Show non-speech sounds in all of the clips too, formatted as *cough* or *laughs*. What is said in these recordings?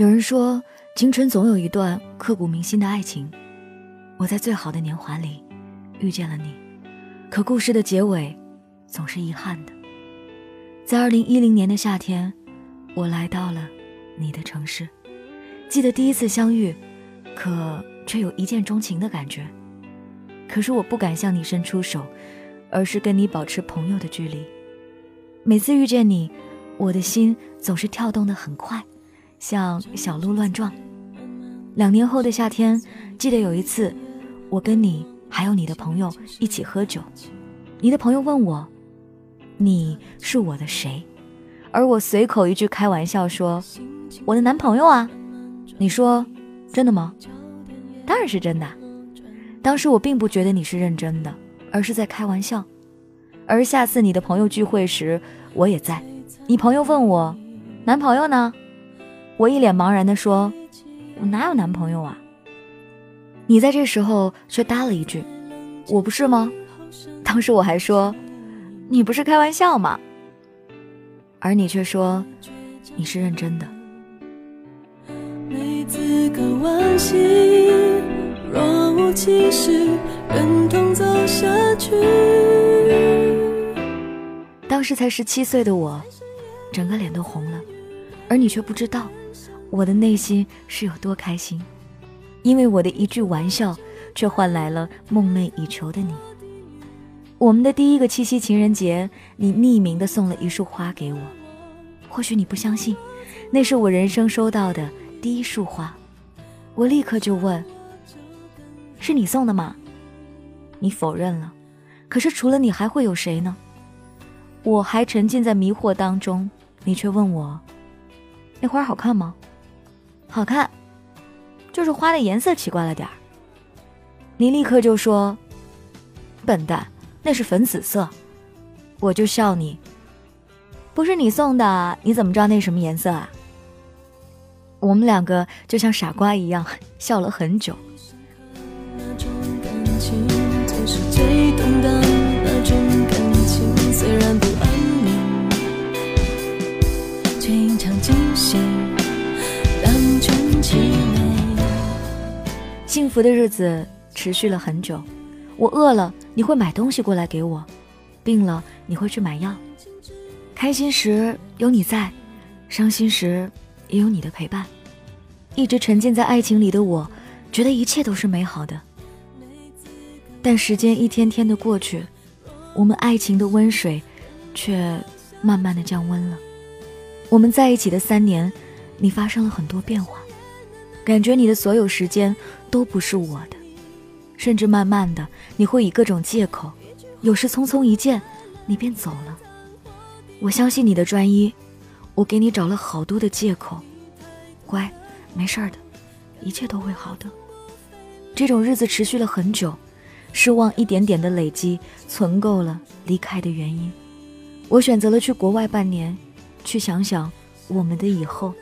有人说，青春总有一段刻骨铭心的爱情。我在最好的年华里遇见了你，可故事的结尾总是遗憾的。在二零一零年的夏天，我来到了你的城市。记得第一次相遇，可却有一见钟情的感觉。可是我不敢向你伸出手，而是跟你保持朋友的距离。每次遇见你，我的心总是跳动的很快。像小鹿乱撞。两年后的夏天，记得有一次，我跟你还有你的朋友一起喝酒，你的朋友问我：“你是我的谁？”而我随口一句开玩笑说：“我的男朋友啊。”你说：“真的吗？”当然是真的。当时我并不觉得你是认真的，而是在开玩笑。而下次你的朋友聚会时，我也在。你朋友问我：“男朋友呢？”我一脸茫然地说：“我哪有男朋友啊？”你在这时候却搭了一句：“我不是吗？”当时我还说：“你不是开玩笑吗？”而你却说：“你是认真的。”当时才十七岁的我，整个脸都红了，而你却不知道。我的内心是有多开心，因为我的一句玩笑，却换来了梦寐以求的你。我们的第一个七夕情人节，你匿名的送了一束花给我，或许你不相信，那是我人生收到的第一束花。我立刻就问：“是你送的吗？”你否认了。可是除了你，还会有谁呢？我还沉浸在迷惑当中，你却问我：“那花好看吗？”好看，就是花的颜色奇怪了点儿。你立刻就说：“笨蛋，那是粉紫色。”我就笑你：“不是你送的，你怎么知道那什么颜色啊？”我们两个就像傻瓜一样笑了很久。幸福的日子持续了很久，我饿了你会买东西过来给我，病了你会去买药，开心时有你在，伤心时也有你的陪伴。一直沉浸在爱情里的我，觉得一切都是美好的。但时间一天天的过去，我们爱情的温水却慢慢的降温了。我们在一起的三年，你发生了很多变化。感觉你的所有时间都不是我的，甚至慢慢的你会以各种借口，有时匆匆一见，你便走了。我相信你的专一，我给你找了好多的借口。乖，没事的，一切都会好的。这种日子持续了很久，失望一点点的累积，存够了离开的原因。我选择了去国外半年，去想想我们的以后。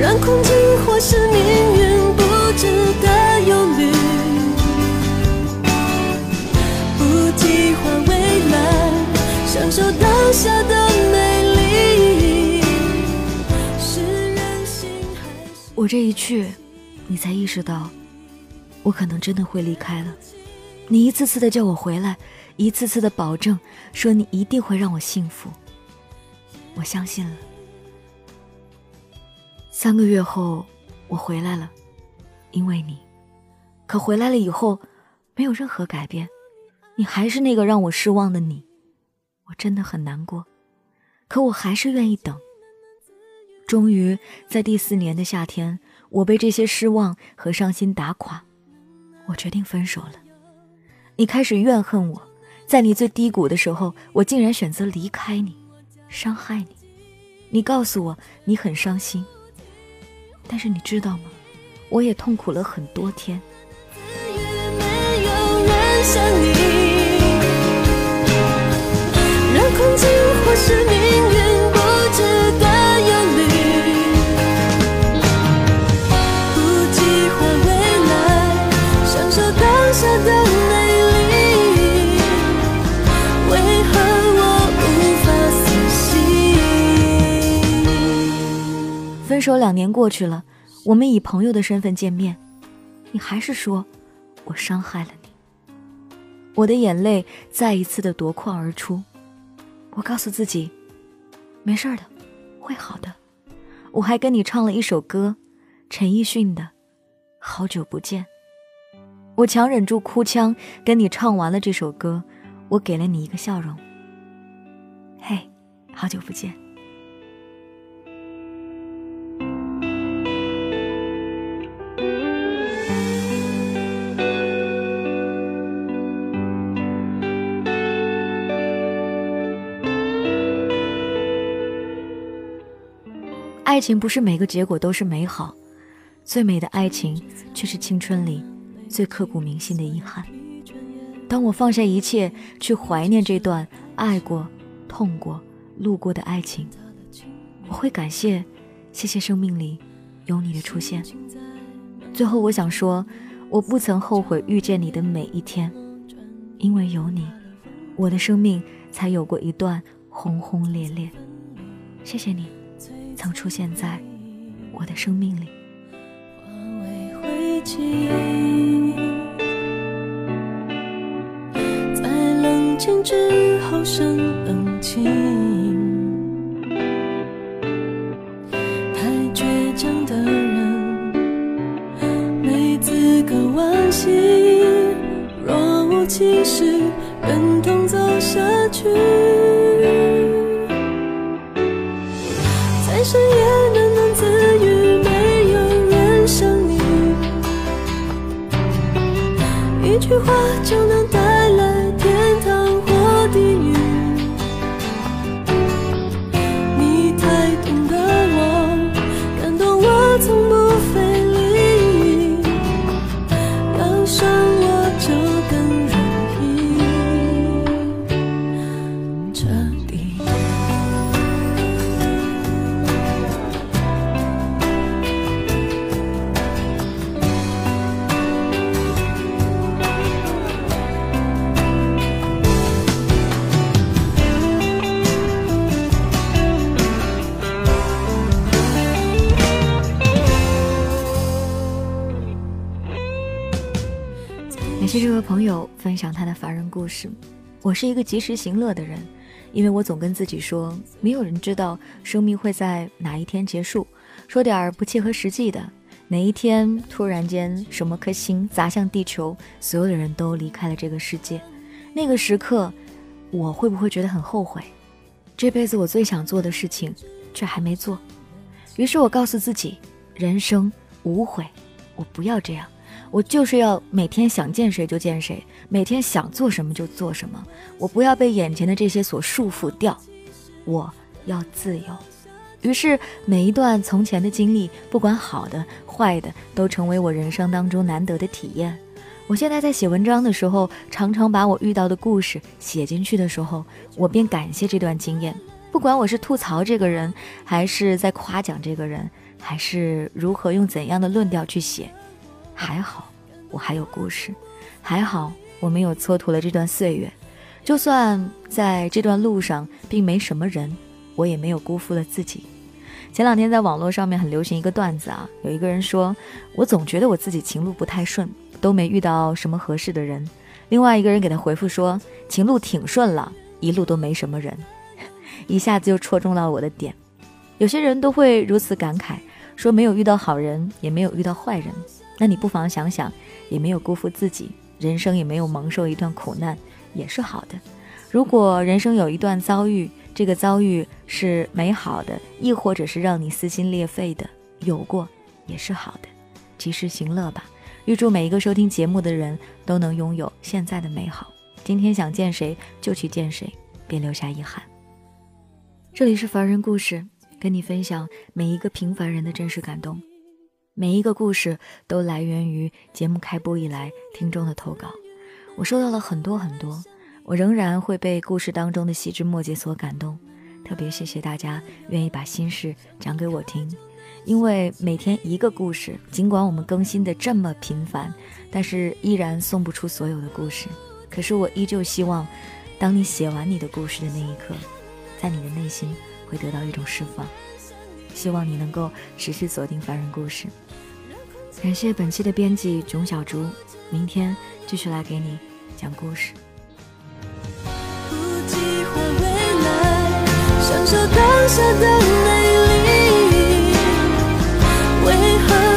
让空境或是命运不值得忧虑，不计划未来，享受当下的美丽。是任性还是？我这一去，你才意识到，我可能真的会离开了。你一次次的叫我回来，一次次的保证，说你一定会让我幸福。我相信了。三个月后，我回来了，因为你。可回来了以后，没有任何改变，你还是那个让我失望的你。我真的很难过，可我还是愿意等。终于在第四年的夏天，我被这些失望和伤心打垮，我决定分手了。你开始怨恨我，在你最低谷的时候，我竟然选择离开你，伤害你。你告诉我你很伤心。但是你知道吗？我也痛苦了很多天。让分手两年过去了，我们以朋友的身份见面，你还是说我伤害了你。我的眼泪再一次的夺眶而出，我告诉自己，没事的，会好的。我还跟你唱了一首歌，陈奕迅的《好久不见》。我强忍住哭腔，跟你唱完了这首歌，我给了你一个笑容。嘿，好久不见。爱情不是每个结果都是美好，最美的爱情却是青春里最刻骨铭心的遗憾。当我放下一切去怀念这段爱过、痛过、路过的爱情，我会感谢，谢谢生命里有你的出现。最后，我想说，我不曾后悔遇见你的每一天，因为有你，我的生命才有过一段轰轰烈烈。谢谢你。曾出现在我的生命里。在冷静之后生冷清，太倔强的人没资格惋惜，若无其事，忍痛走下去。位朋友分享他的凡人故事。我是一个及时行乐的人，因为我总跟自己说，没有人知道生命会在哪一天结束。说点不切合实际的，哪一天突然间什么颗星砸向地球，所有的人都离开了这个世界，那个时刻，我会不会觉得很后悔？这辈子我最想做的事情，却还没做。于是我告诉自己，人生无悔，我不要这样。我就是要每天想见谁就见谁，每天想做什么就做什么。我不要被眼前的这些所束缚掉，我要自由。于是，每一段从前的经历，不管好的坏的，都成为我人生当中难得的体验。我现在在写文章的时候，常常把我遇到的故事写进去的时候，我便感谢这段经验。不管我是吐槽这个人，还是在夸奖这个人，还是如何用怎样的论调去写。还好，我还有故事，还好我没有蹉跎了这段岁月。就算在这段路上并没什么人，我也没有辜负了自己。前两天在网络上面很流行一个段子啊，有一个人说：“我总觉得我自己情路不太顺，都没遇到什么合适的人。”另外一个人给他回复说：“情路挺顺了，一路都没什么人。” *laughs* 一下子就戳中了我的点。有些人都会如此感慨，说没有遇到好人，也没有遇到坏人。那你不妨想想，也没有辜负自己，人生也没有蒙受一段苦难，也是好的。如果人生有一段遭遇，这个遭遇是美好的，亦或者是让你撕心裂肺的，有过也是好的。及时行乐吧，预祝每一个收听节目的人都能拥有现在的美好。今天想见谁就去见谁，别留下遗憾。这里是凡人故事，跟你分享每一个平凡人的真实感动。每一个故事都来源于节目开播以来听众的投稿，我收到了很多很多，我仍然会被故事当中的细枝末节所感动。特别谢谢大家愿意把心事讲给我听，因为每天一个故事，尽管我们更新的这么频繁，但是依然送不出所有的故事。可是我依旧希望，当你写完你的故事的那一刻，在你的内心会得到一种释放。希望你能够持续锁定凡人故事。感谢本期的编辑囧小竹，明天继续来给你讲故事。不计划未来，享受当下的美丽。为何？